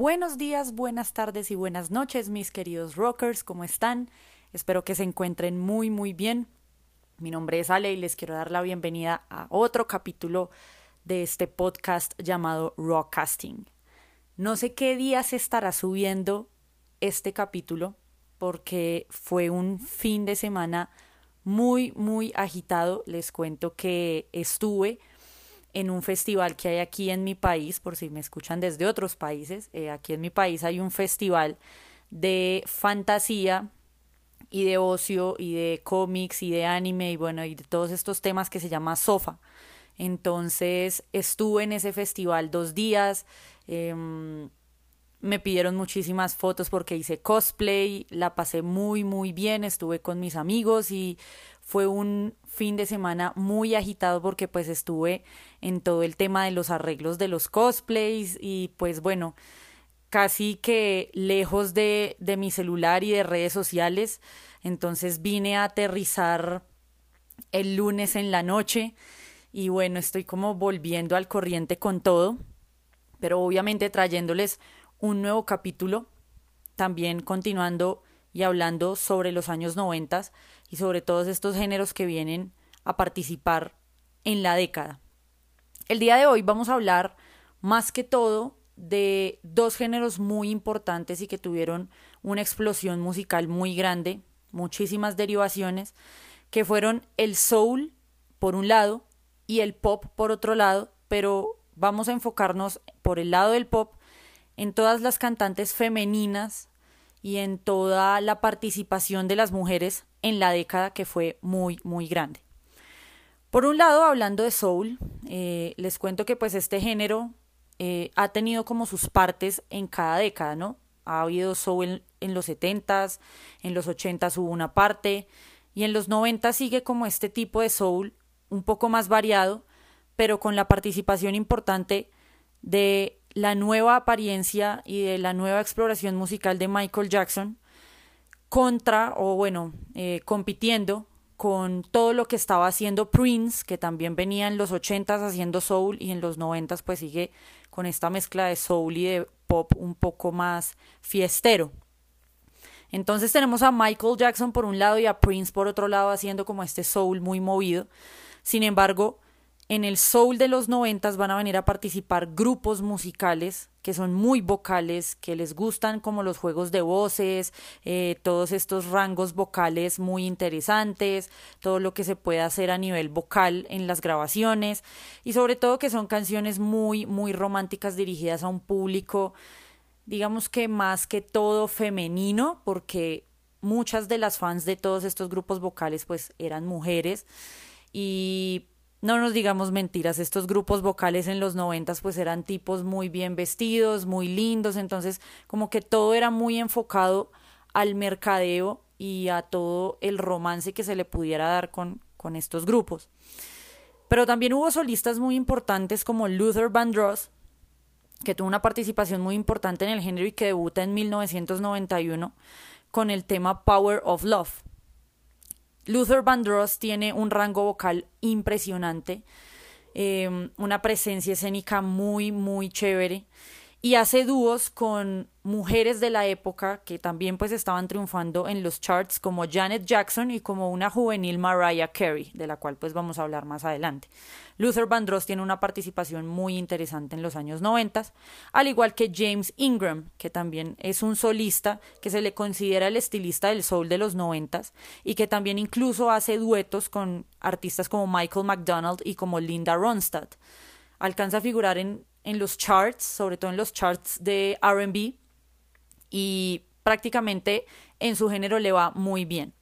Buenos días, buenas tardes y buenas noches, mis queridos rockers, ¿cómo están? Espero que se encuentren muy, muy bien. Mi nombre es Ale y les quiero dar la bienvenida a otro capítulo de este podcast llamado Rockcasting. No sé qué día se estará subiendo este capítulo porque fue un fin de semana muy, muy agitado. Les cuento que estuve en un festival que hay aquí en mi país, por si me escuchan desde otros países. Eh, aquí en mi país hay un festival de fantasía y de ocio y de cómics y de anime y bueno, y de todos estos temas que se llama Sofa. Entonces estuve en ese festival dos días. Em, me pidieron muchísimas fotos porque hice cosplay, la pasé muy muy bien, estuve con mis amigos y fue un fin de semana muy agitado porque pues estuve en todo el tema de los arreglos de los cosplays y pues bueno, casi que lejos de, de mi celular y de redes sociales, entonces vine a aterrizar el lunes en la noche y bueno, estoy como volviendo al corriente con todo, pero obviamente trayéndoles un nuevo capítulo, también continuando y hablando sobre los años noventas y sobre todos estos géneros que vienen a participar en la década. El día de hoy vamos a hablar más que todo de dos géneros muy importantes y que tuvieron una explosión musical muy grande, muchísimas derivaciones, que fueron el soul por un lado y el pop por otro lado, pero vamos a enfocarnos por el lado del pop en todas las cantantes femeninas y en toda la participación de las mujeres en la década que fue muy, muy grande. Por un lado, hablando de soul, eh, les cuento que pues este género eh, ha tenido como sus partes en cada década, ¿no? Ha habido soul en, los 70s, en los 80s hubo una parte, y en los 90 sigue como este tipo de soul un poco más variado, pero con la participación importante de la nueva apariencia y de la nueva exploración musical de Michael Jackson contra, o bueno, eh, compitiendo con todo lo que estaba haciendo Prince, que también venía en los 80s haciendo soul y en los 90s pues sigue con esta mezcla de soul y de pop un poco más fiestero. Entonces tenemos a Michael Jackson por un lado y a Prince por otro lado haciendo como este soul muy movido. Sin embargo, en el soul de los noventas van a venir a participar grupos musicales que son muy vocales, que les gustan como los juegos de voces, eh, todos estos rangos vocales muy interesantes, todo lo que se puede hacer a nivel vocal en las grabaciones y sobre todo que son canciones muy, muy románticas dirigidas a un público, digamos que más que todo femenino, porque muchas de las fans de todos estos grupos vocales pues eran mujeres y no nos digamos mentiras, estos grupos vocales en los noventas pues eran tipos muy bien vestidos, muy lindos, entonces como que todo era muy enfocado al mercadeo y a todo el romance que se le pudiera dar con, con estos grupos. Pero también hubo solistas muy importantes como Luther Vandross, que tuvo una participación muy importante en el género y que debuta en 1991 con el tema Power of Love. Luther Vandross tiene un rango vocal impresionante, em, una presencia escénica muy, muy chévere y hace dúos con mujeres de la época que también pues estaban triunfando en los charts como Janet Jackson y como una juvenil Mariah Carey, de la cual pues vamos a hablar más adelante. Luther Vandross tiene una participación muy interesante en los años 90, al igual que James Ingram, que también es un solista que se le considera el estilista del soul de los 90 y que también incluso hace duetos con artistas como Michael McDonald y como Linda Ronstadt. Alcanza a figurar en en los charts, sobre todo en los charts de RB, y prácticamente en su género le va muy bien.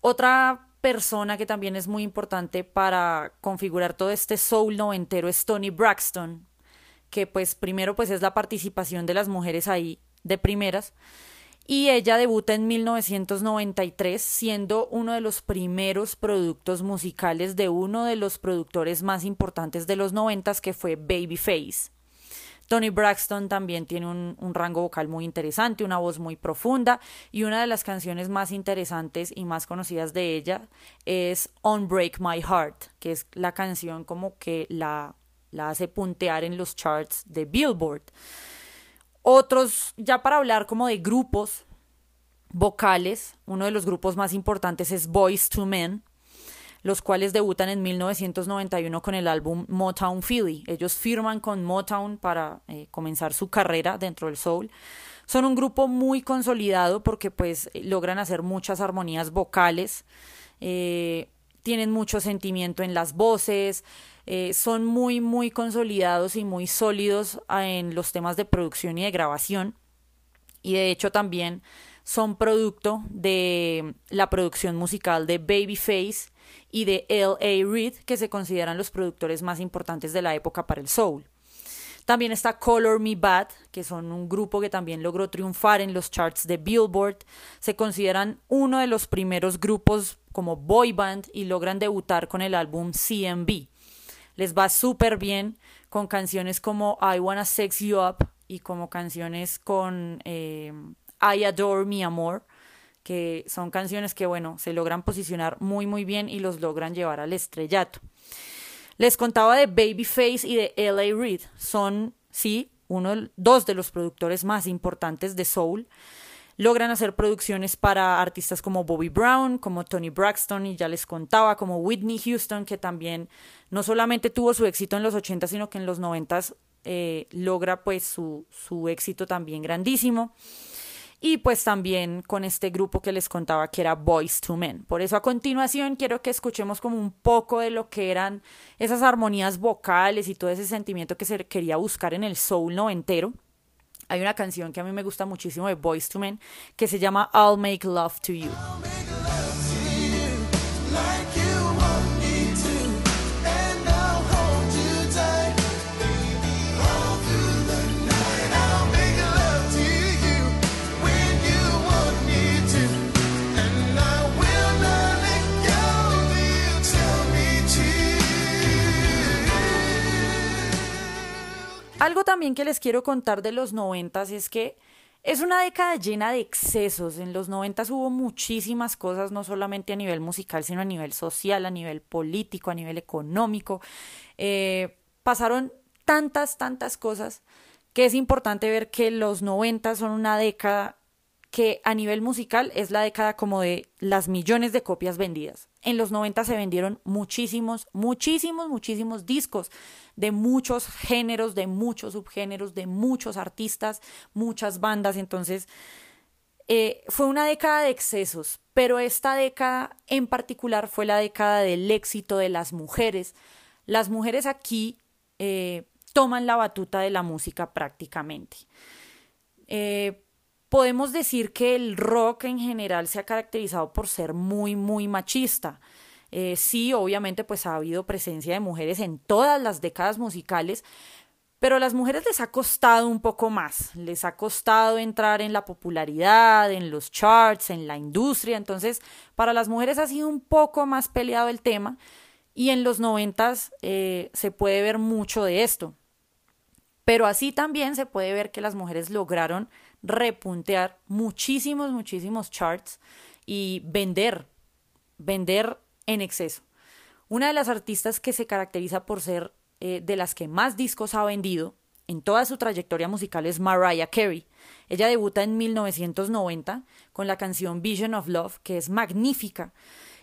Otra persona que también es muy importante para configurar todo este soul noventero es Tony Braxton, que pues primero pues es la participación de las mujeres ahí de primeras, y ella debuta en 1993 siendo uno de los primeros productos musicales de uno de los productores más importantes de los noventas que fue Babyface. Tony Braxton también tiene un, un, rango vocal muy interesante, una voz muy profunda y una de las canciones más interesantes y más conocidas de ella es On Break My Heart, que es la canción como que la, la hace puntear en los charts de Billboard. Otros, ya para hablar como de grupos vocales, uno de los grupos más importantes es Boys to Men, los cuales debutan en 1991 con el álbum Motown Philly. Ellos firman con Motown para eh, comenzar su carrera dentro del soul. Son un grupo muy consolidado porque pues logran hacer muchas armonías vocales, eh, tienen mucho sentimiento en las voces, eh, son muy muy consolidados y muy sólidos en los temas de producción y de grabación. Y de hecho también son producto de la producción musical de Babyface y de L.A. Reid, que se consideran los productores más importantes de la época para el soul. También está Color Me Bad, que son un grupo que también logró triunfar en los charts de Billboard. Se consideran uno de los primeros grupos como boy band y logran debutar con el álbum CMB. Les va súper bien con canciones como I Wanna Sex You Up y como canciones con eh, I Adore Mi Amor, que son canciones que, bueno, se logran posicionar muy, muy bien y los logran llevar al estrellato. Les contaba de Babyface y de L.A. Reid. Son, sí, uno, dos de los productores más importantes de Soul. Logran hacer producciones para artistas como Bobby Brown, como Tony Braxton, y ya les contaba, como Whitney Houston, que también no solamente tuvo su éxito en los 80, sino que en los 90 eh, logra pues su, su éxito también grandísimo y pues también con este grupo que les contaba que era Boys to Men. Por eso a continuación quiero que escuchemos como un poco de lo que eran esas armonías vocales y todo ese sentimiento que se quería buscar en el soul noventero. Hay una canción que a mí me gusta muchísimo de Boys to Men que se llama I'll Make Love to You. Algo también que les quiero contar de los noventas es que es una década llena de excesos. En los noventas hubo muchísimas cosas, no solamente a nivel musical, sino a nivel social, a nivel político, a nivel económico. Eh, pasaron tantas, tantas cosas que es importante ver que los noventas son una década que a nivel musical es la década como de las millones de copias vendidas. En los 90 se vendieron muchísimos, muchísimos, muchísimos discos de muchos géneros, de muchos subgéneros, de muchos artistas, muchas bandas. Entonces, eh, fue una década de excesos, pero esta década en particular fue la década del éxito de las mujeres. Las mujeres aquí eh, toman la batuta de la música prácticamente. Eh, podemos decir que el rock en general se ha caracterizado por ser muy, muy machista. Eh, sí, obviamente, pues ha habido presencia de mujeres en todas las décadas musicales, pero a las mujeres les ha costado un poco más, les ha costado entrar en la popularidad, en los charts, en la industria, entonces para las mujeres ha sido un poco más peleado el tema y en los noventas eh, se puede ver mucho de esto. Pero así también se puede ver que las mujeres lograron repuntear muchísimos, muchísimos charts y vender, vender en exceso. Una de las artistas que se caracteriza por ser eh, de las que más discos ha vendido en toda su trayectoria musical es Mariah Carey. Ella debuta en 1990 con la canción Vision of Love, que es magnífica,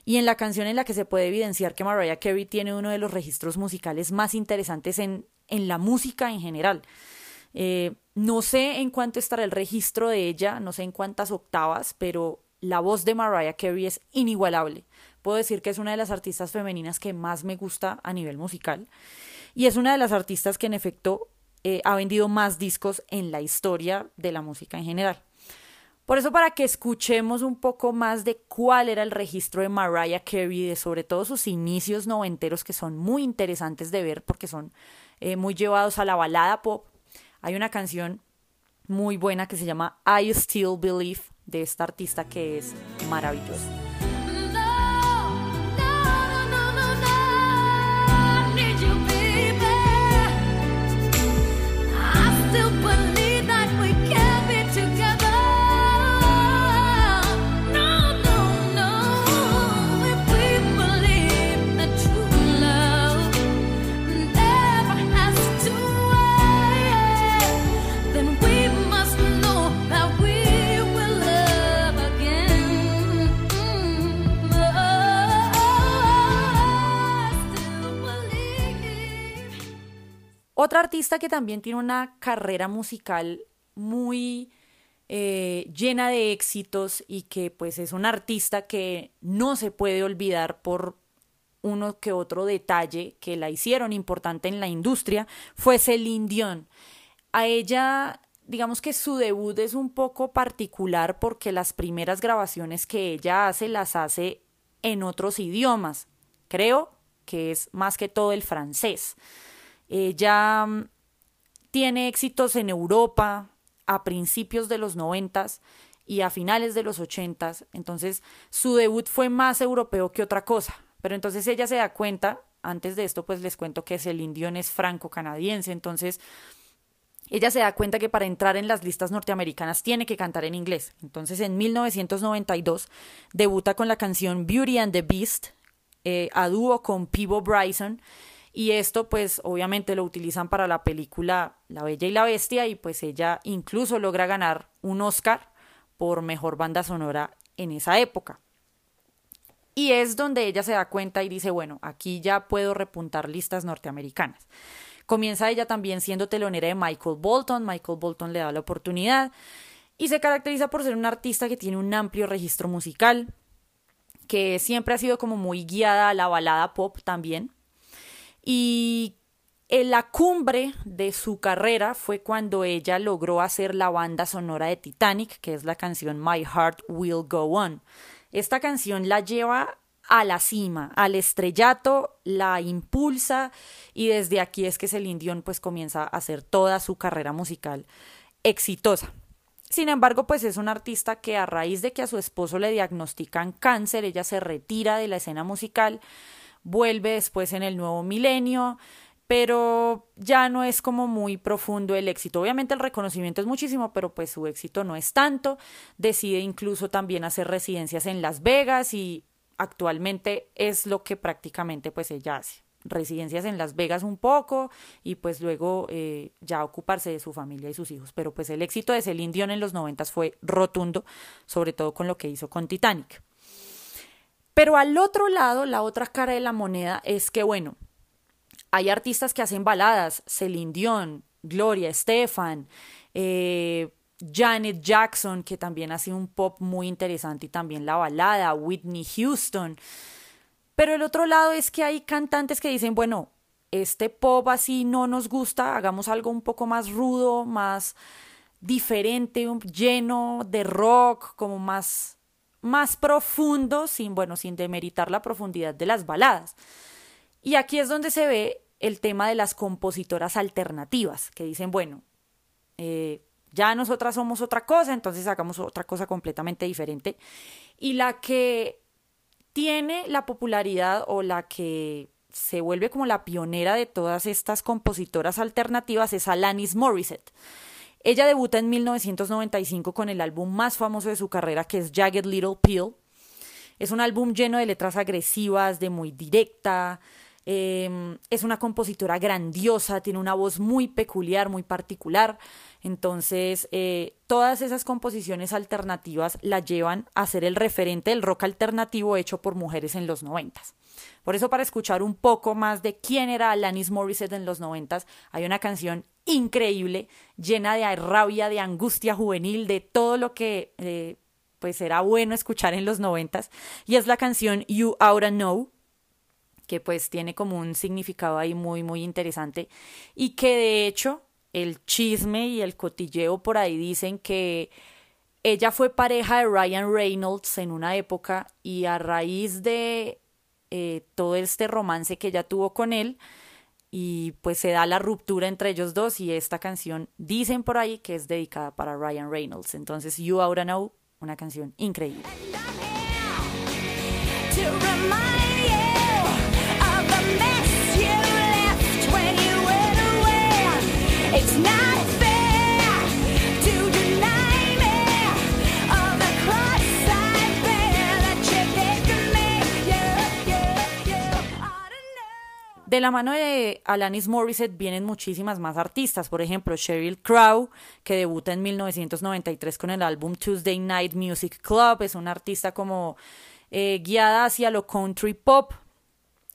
y en la canción en la que se puede evidenciar que Mariah Carey tiene uno de los registros musicales más interesantes en, en la música en general. Eh, no sé en cuánto estará el registro de ella, no sé en cuántas octavas, pero la voz de Mariah Carey es inigualable. Puedo decir que es una de las artistas femeninas que más me gusta a nivel musical y es una de las artistas que en efecto eh, ha vendido más discos en la historia de la música en general. Por eso para que escuchemos un poco más de cuál era el registro de Mariah Carey, de sobre todo sus inicios noventeros que son muy interesantes de ver porque son eh, muy llevados a la balada pop, hay una canción muy buena que se llama I Still Believe de esta artista que es maravillosa. Artista que también tiene una carrera musical muy eh, llena de éxitos y que pues es un artista que no se puede olvidar por uno que otro detalle que la hicieron importante en la industria fue Celine Dion. A ella, digamos que su debut es un poco particular porque las primeras grabaciones que ella hace las hace en otros idiomas. Creo que es más que todo el francés. Ella mm, tiene éxitos en Europa a principios de los noventas y a finales de los ochentas. Entonces, su debut fue más europeo que otra cosa. Pero entonces ella se da cuenta, antes de esto pues les cuento que el Dion es franco-canadiense, entonces ella se da cuenta que para entrar en las listas norteamericanas tiene que cantar en inglés. Entonces en 1992 debuta con la canción Beauty and the Beast, eh, a dúo con Pivo Bryson, y esto pues obviamente lo utilizan para la película La Bella y la Bestia y pues ella incluso logra ganar un Oscar por mejor banda sonora en esa época. Y es donde ella se da cuenta y dice, bueno, aquí ya puedo repuntar listas norteamericanas. Comienza ella también siendo telonera de Michael Bolton, Michael Bolton le da la oportunidad y se caracteriza por ser una artista que tiene un amplio registro musical, que siempre ha sido como muy guiada a la balada pop también. Y en la cumbre de su carrera fue cuando ella logró hacer la banda sonora de Titanic, que es la canción My Heart Will Go On. Esta canción la lleva a la cima, al estrellato, la impulsa y desde aquí es que Celine Dion pues comienza a hacer toda su carrera musical exitosa. Sin embargo, pues es una artista que a raíz de que a su esposo le diagnostican cáncer, ella se retira de la escena musical, vuelve después en el nuevo milenio, pero ya no es como muy profundo el éxito. Obviamente el reconocimiento es muchísimo, pero pues su éxito no es tanto. Decide incluso también hacer residencias en Las Vegas y actualmente es lo que prácticamente pues ella hace. Residencias en Las Vegas un poco y pues luego eh, ya ocuparse de su familia y sus hijos. Pero pues el éxito de Celine Dion en los noventas fue rotundo, sobre todo con lo que hizo con Titanic. Pero al otro lado, la otra cara de la moneda es que, bueno, hay artistas que hacen baladas, Celine Dion, Gloria Estefan, eh, Janet Jackson, que también hace un pop muy interesante y también la balada, Whitney Houston. Pero el otro lado es que hay cantantes que dicen, bueno, este pop así no nos gusta, hagamos algo un poco más rudo, más diferente, lleno de rock, como más más profundo, sin bueno, sin demeritar la profundidad de las baladas. Y aquí es donde se ve el tema de las compositoras alternativas, que dicen, bueno, eh, ya nosotras somos otra cosa, entonces hagamos otra cosa completamente diferente. Y la que tiene la popularidad o la que se vuelve como la pionera de todas estas compositoras alternativas es Alanis Morissette. Ella debuta en 1995 con el álbum más famoso de su carrera, que es Jagged Little Pill. Es un álbum lleno de letras agresivas, de muy directa, Em, es una compositora grandiosa, tiene una voz muy peculiar, muy particular. Entonces, eh, todas esas composiciones alternativas la llevan a ser el referente del rock alternativo hecho por mujeres en los noventas. Por eso, para escuchar un poco más de quién era Alanis Morissette en los noventas, hay una canción increíble, llena de rabia, de angustia juvenil, de todo lo que eh, pues era bueno escuchar en los noventas, y es la canción You Oughta Know, que pues tiene como un significado ahí muy, muy interesante y que de hecho el chisme y el cotilleo por ahí dicen que ella fue pareja de Ryan Reynolds en una época y a raíz de eh, todo este romance que ella tuvo con él y pues se da la ruptura entre ellos dos y esta canción dicen por ahí que es dedicada para Ryan Reynolds. Entonces You Oughta Know, una canción increíble. De la mano de Alanis Morissette vienen muchísimas más artistas, por ejemplo Sheryl Crow, que debuta en 1993 con el álbum Tuesday Night Music Club, es una artista como eh, guiada hacia lo country pop,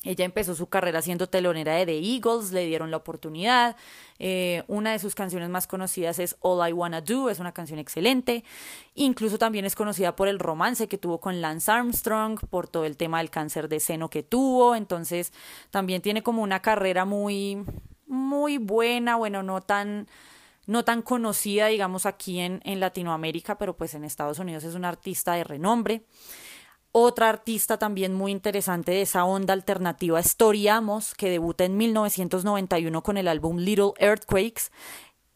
Ella empezó su carrera siendo telonera de The Eagles, le dieron la oportunidad. Eh, una de sus canciones más conocidas es All I Wanna Do, es una canción excelente. Incluso también es conocida por el romance que tuvo con Lance Armstrong, por todo el tema del cáncer de seno que tuvo. Entonces también tiene como una carrera muy, muy buena, bueno, no tan no tan conocida, digamos, aquí en, en Latinoamérica, pero pues en Estados Unidos es una artista de renombre. Otra artista también muy interesante de esa onda alternativa es Amos, que debuta en 1991 con el álbum Little Earthquakes.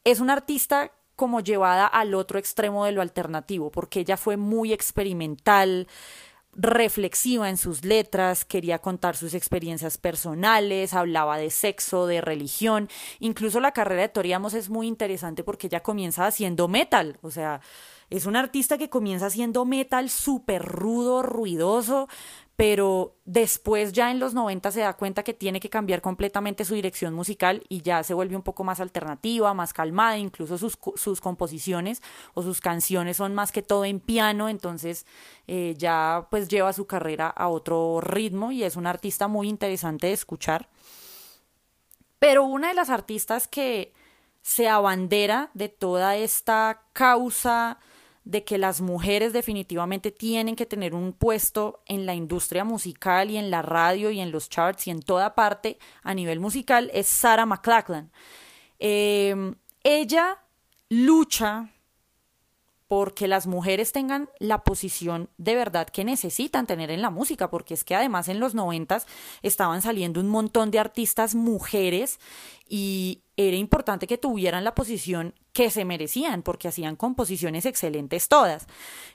Es una artista como llevada al otro extremo de lo alternativo, porque ella fue muy experimental, reflexiva en sus letras, quería contar sus experiencias personales, hablaba de sexo, de religión. Incluso la carrera de Tori Amos es muy interesante porque ella comienza haciendo metal, o sea, es un artista que comienza haciendo metal súper rudo, ruidoso, pero después ya en los 90 se da cuenta que tiene que cambiar completamente su dirección musical y ya se vuelve un poco más alternativa, más calmada, incluso sus, sus composiciones o sus canciones son más que todo en piano, entonces eh, ya pues lleva su carrera a otro ritmo y es un artista muy interesante de escuchar. Pero una de las artistas que se abandera de toda esta causa de que las mujeres definitivamente tienen que tener un puesto en la industria musical y en la radio y en los charts y en toda parte a nivel musical es Sarah McLachlan. Em, ella lucha porque las mujeres tengan la posición de verdad que necesitan tener en la música, porque es que además en los noventas estaban saliendo un montón de artistas mujeres y era importante que tuvieran la posición que se merecían, porque hacían composiciones excelentes todas.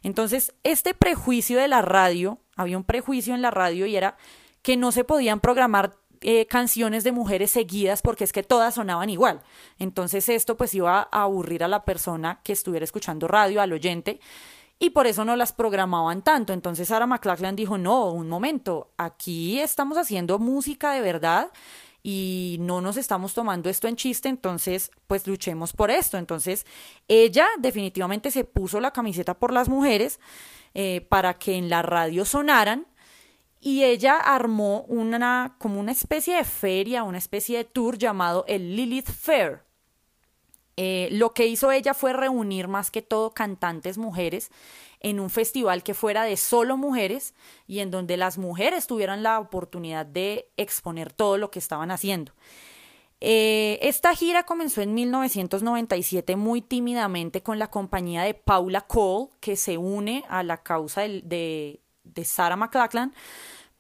Entonces, este prejuicio de la radio, había un prejuicio en la radio y era que no se podían programar eh, canciones de mujeres seguidas porque es que todas sonaban igual. Entonces esto pues iba a aburrir a la persona que estuviera escuchando radio, al oyente, y por eso no las programaban tanto. Entonces Sarah McLachlan dijo, no, un momento, aquí estamos haciendo música de verdad y no nos estamos tomando esto en chiste, entonces pues luchemos por esto. Entonces ella definitivamente se puso la camiseta por las mujeres eh, para que en la radio sonaran y ella armó una como una especie de feria, una especie de tour llamado el Lilith Fair. Eh, lo que hizo ella fue reunir más que todo cantantes mujeres en un festival que fuera de solo mujeres y en donde las mujeres tuvieran la oportunidad de exponer todo lo que estaban haciendo. Eh, esta gira comenzó en 1997 muy tímidamente con la compañía de Paula Cole, que se une a la causa de, de Sarah McLachlan,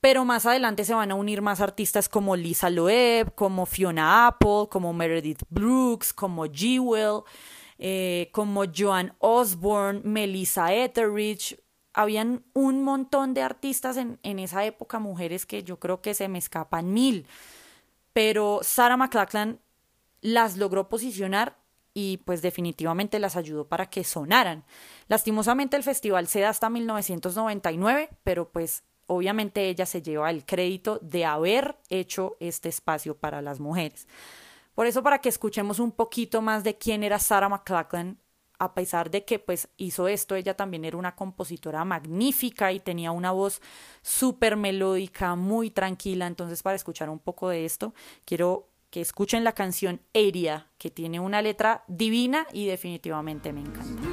pero más adelante se van a unir más artistas como Lisa Loeb, como Fiona Apple, como Meredith Brooks, como Jewel, eh, como Joan Osborne, Melissa Etheridge. Habían un montón de artistas en, en esa época, mujeres que yo creo que se me escapan mil. Pero Sarah McLachlan las logró posicionar y pues definitivamente las ayudó para que sonaran. Lastimosamente el festival se da hasta 1999, pero pues obviamente ella se lleva el crédito de haber hecho este espacio para las mujeres. Por eso, para que escuchemos un poquito más de quién era Sarah McLachlan, a pesar de que pues hizo esto, ella también era una compositora magnífica y tenía una voz súper melódica, muy tranquila. Entonces, para escuchar un poco de esto, quiero que escuchen la canción Area, que tiene una letra divina y definitivamente me encanta.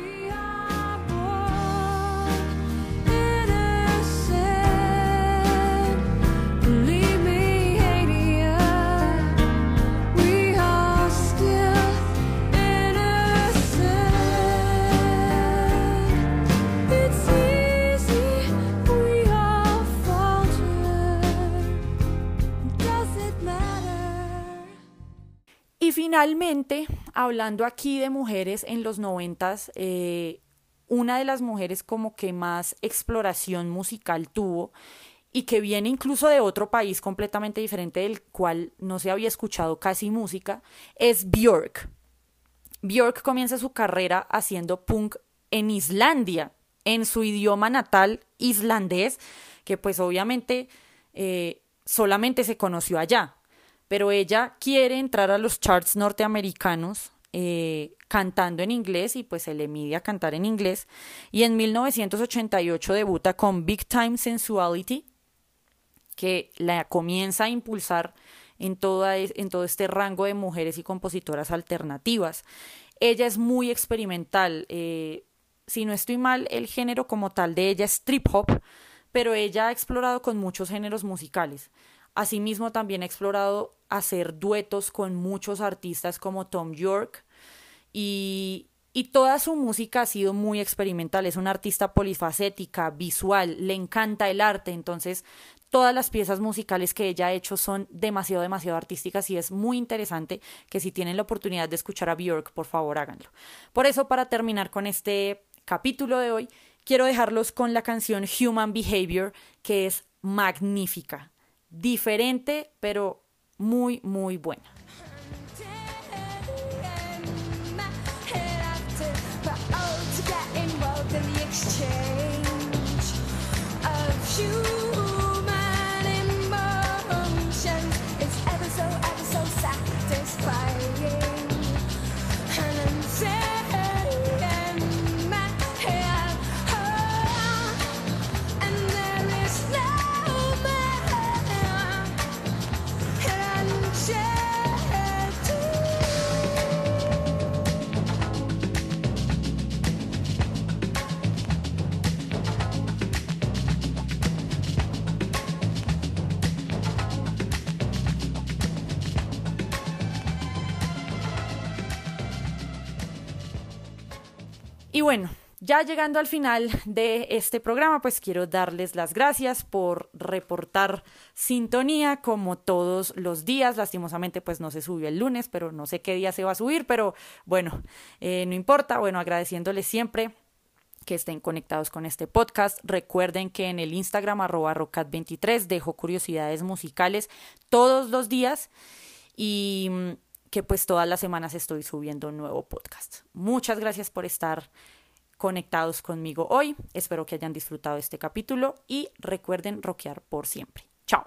Y finalmente, hablando aquí de mujeres en los noventas, eh, una de las mujeres como que más exploración musical tuvo y que viene incluso de otro país completamente diferente del cual no se había escuchado casi música, es Björk. Björk comienza su carrera haciendo punk en Islandia, en su idioma natal islandés, que pues obviamente eh, solamente se conoció allá pero ella quiere entrar a los charts norteamericanos eh, cantando en inglés y pues se le mide a cantar en inglés. Y en 1988 debuta con Big Time Sensuality, que la comienza a impulsar en, toda, en todo este rango de mujeres y compositoras alternativas. Ella es muy experimental. Eh, si no estoy mal, el género como tal de ella es trip hop, pero ella ha explorado con muchos géneros musicales. Asimismo, también ha explorado hacer duetos con muchos artistas como Tom York y, y toda su música ha sido muy experimental. Es una artista polifacética, visual, le encanta el arte, entonces todas las piezas musicales que ella ha hecho son demasiado, demasiado artísticas y es muy interesante que si tienen la oportunidad de escuchar a Björk, por favor háganlo. Por eso, para terminar con este capítulo de hoy, quiero dejarlos con la canción Human Behavior, que es magnífica, diferente, pero muy, muy buena. Y bueno, ya llegando al final de este programa, pues quiero darles las gracias por reportar sintonía como todos los días. Lastimosamente, pues no se subió el lunes, pero no sé qué día se va a subir, pero bueno, eh, no importa. Bueno, agradeciéndoles siempre que estén conectados con este podcast. Recuerden que en el Instagram arroba rocat23 dejo curiosidades musicales todos los días y que pues todas las semanas estoy subiendo un nuevo podcast. Muchas gracias por estar conectados conmigo hoy. Espero que hayan disfrutado este capítulo y recuerden rockear por siempre. Chao.